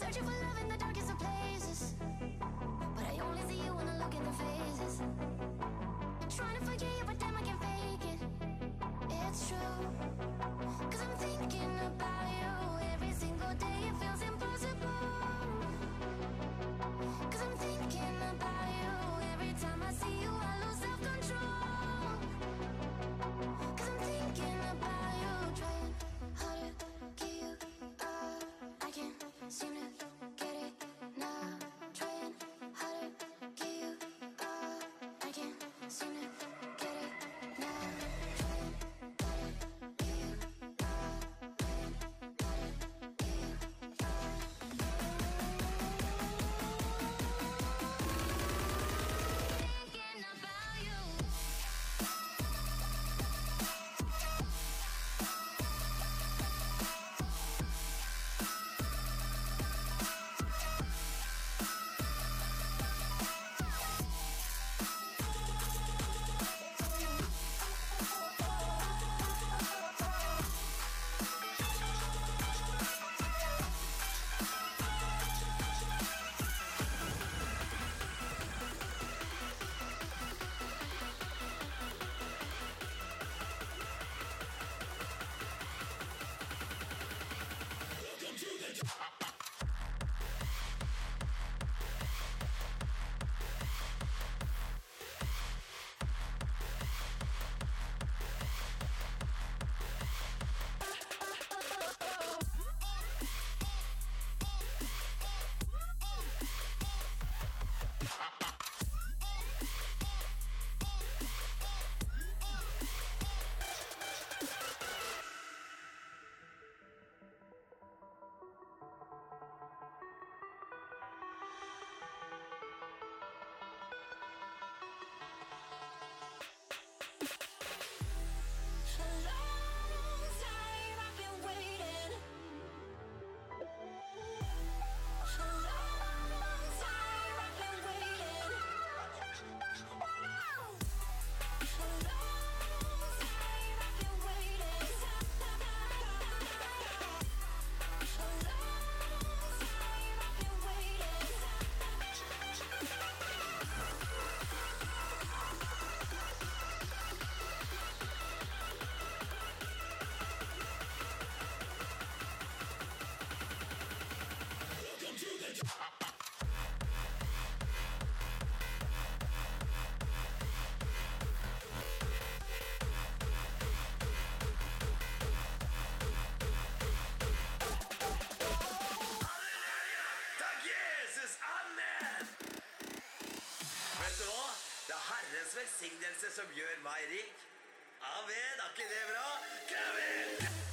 Searching for love in the darkest of places. But I only see you when I look in the faces. I'm trying to forget you but velsignelse som gjør meg rik. Amen, er ikke det bra? Kom inn!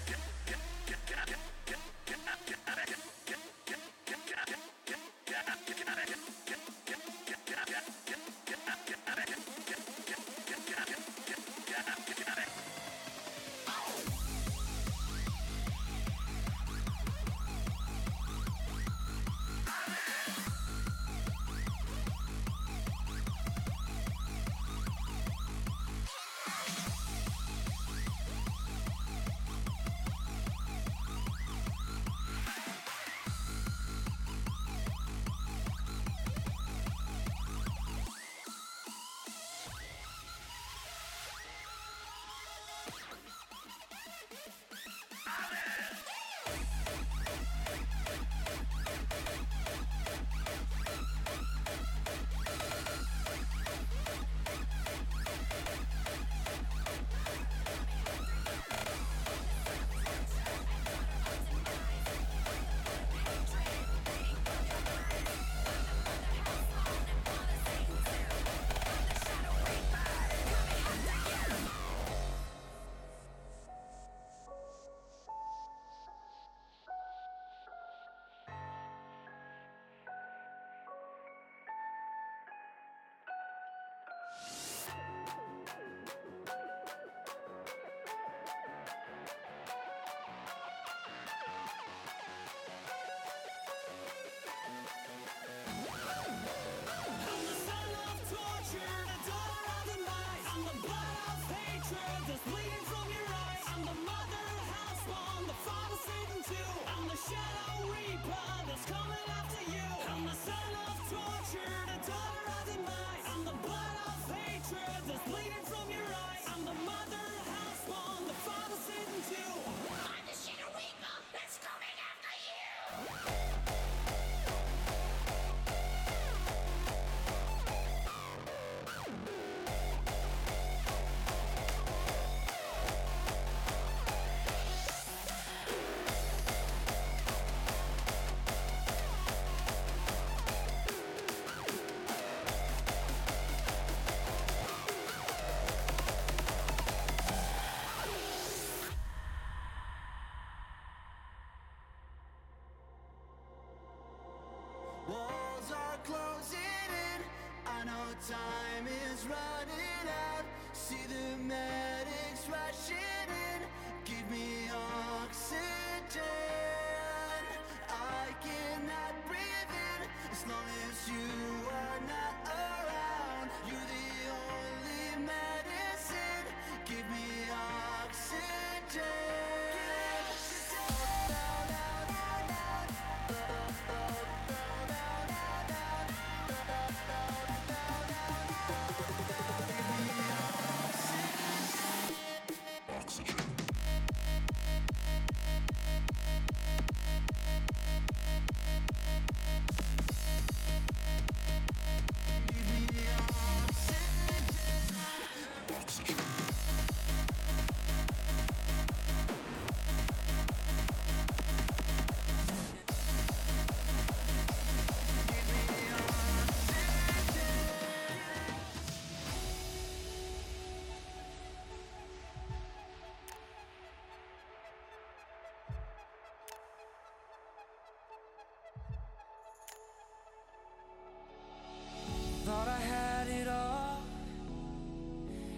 thought I had it all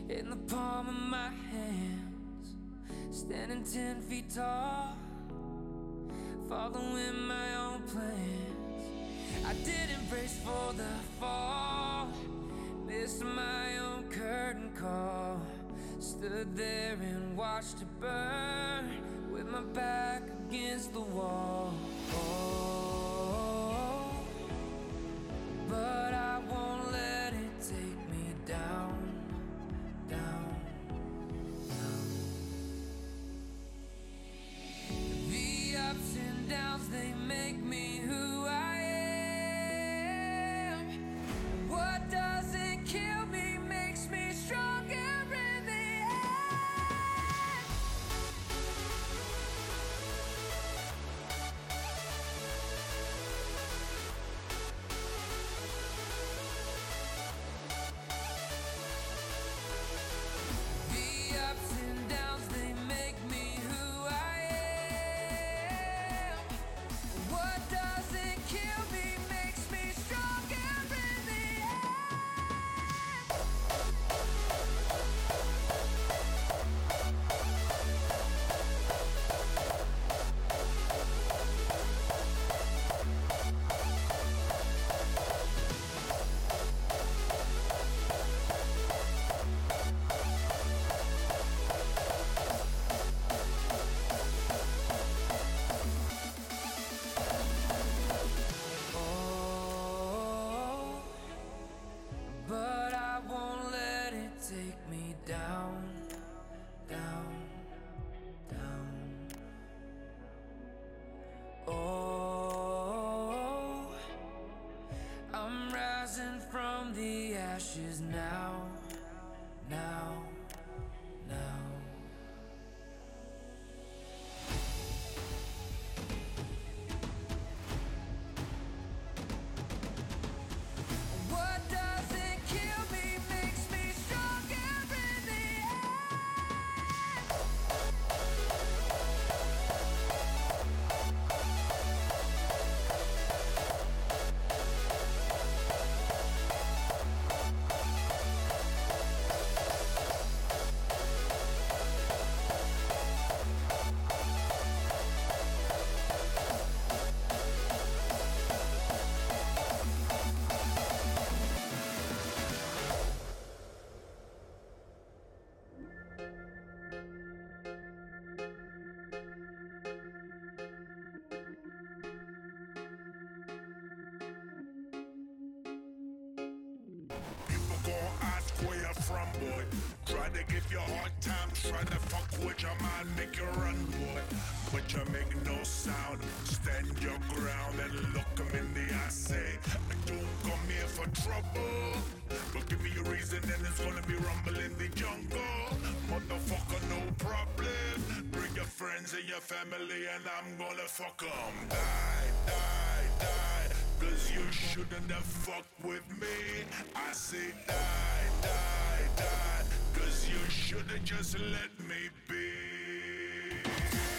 in the palm of my hands, standing ten feet tall, following my own plans. I didn't brace for the fall, missed my own curtain call, stood there and watched it burn with my back against the wall. Oh. Boy. Try to give you a hard time, try to fuck with your mind, make you run, boy. But you make no sound. Stand your ground and look him in the eye. Say, I don't come here for trouble. But give me a reason, and it's gonna be rumble in the jungle. Motherfucker, no problem. Bring your friends and your family, and I'm gonna fuck 'em. Die, die, die. Cause you shouldn't have fucked with me. I say die, die, Cause you should've just let me be.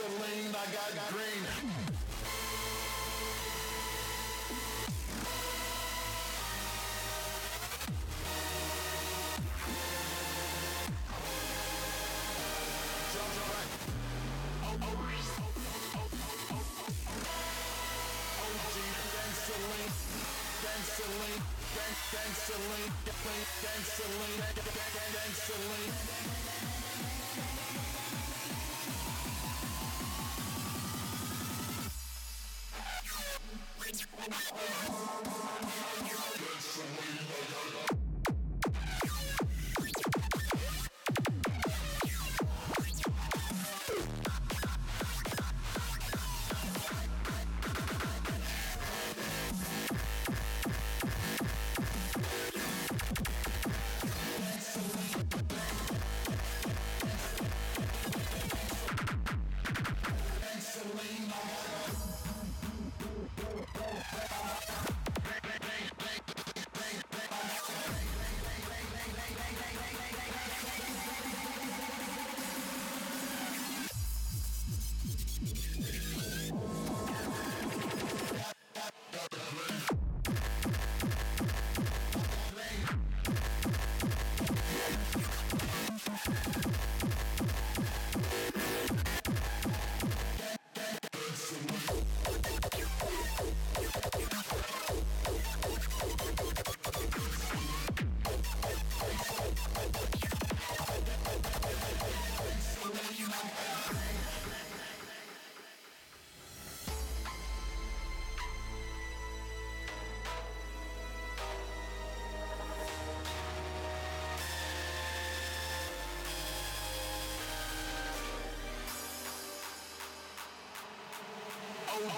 Lean, I got green. I'm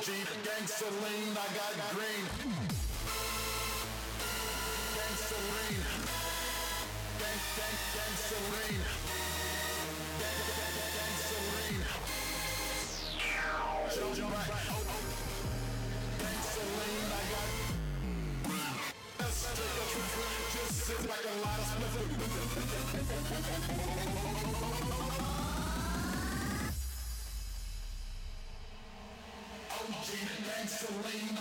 OG, Gangstaline, I got green. Gangstaline. Gang, gang, Gangstaline. Gang, gang, Gangstaline. Jump, jump right. Oh, oh. Gangstaline, I got. Just sit Green.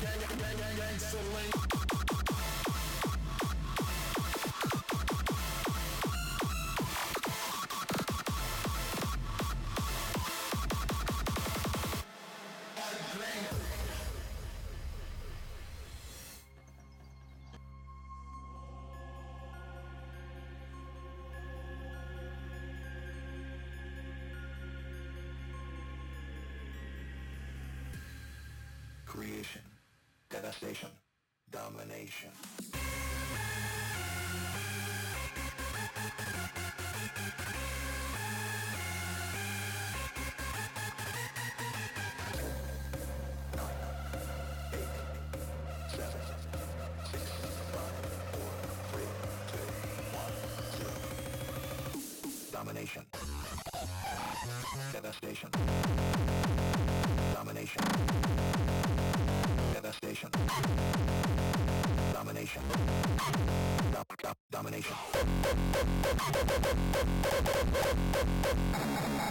Gang, gang, gang, devastation, domination. Domination. Devastation. Domination. Dom- dom- domination.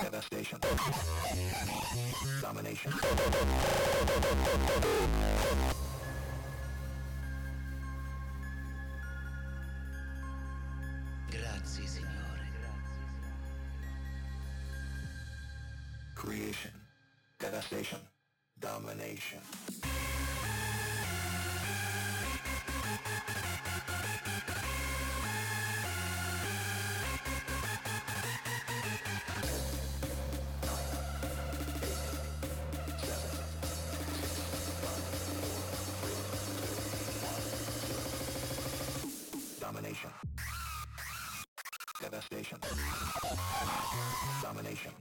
Devastation. Domination. Grazie, Signore. Creation. Devastation. Domination. Domination. Devastation. Domination.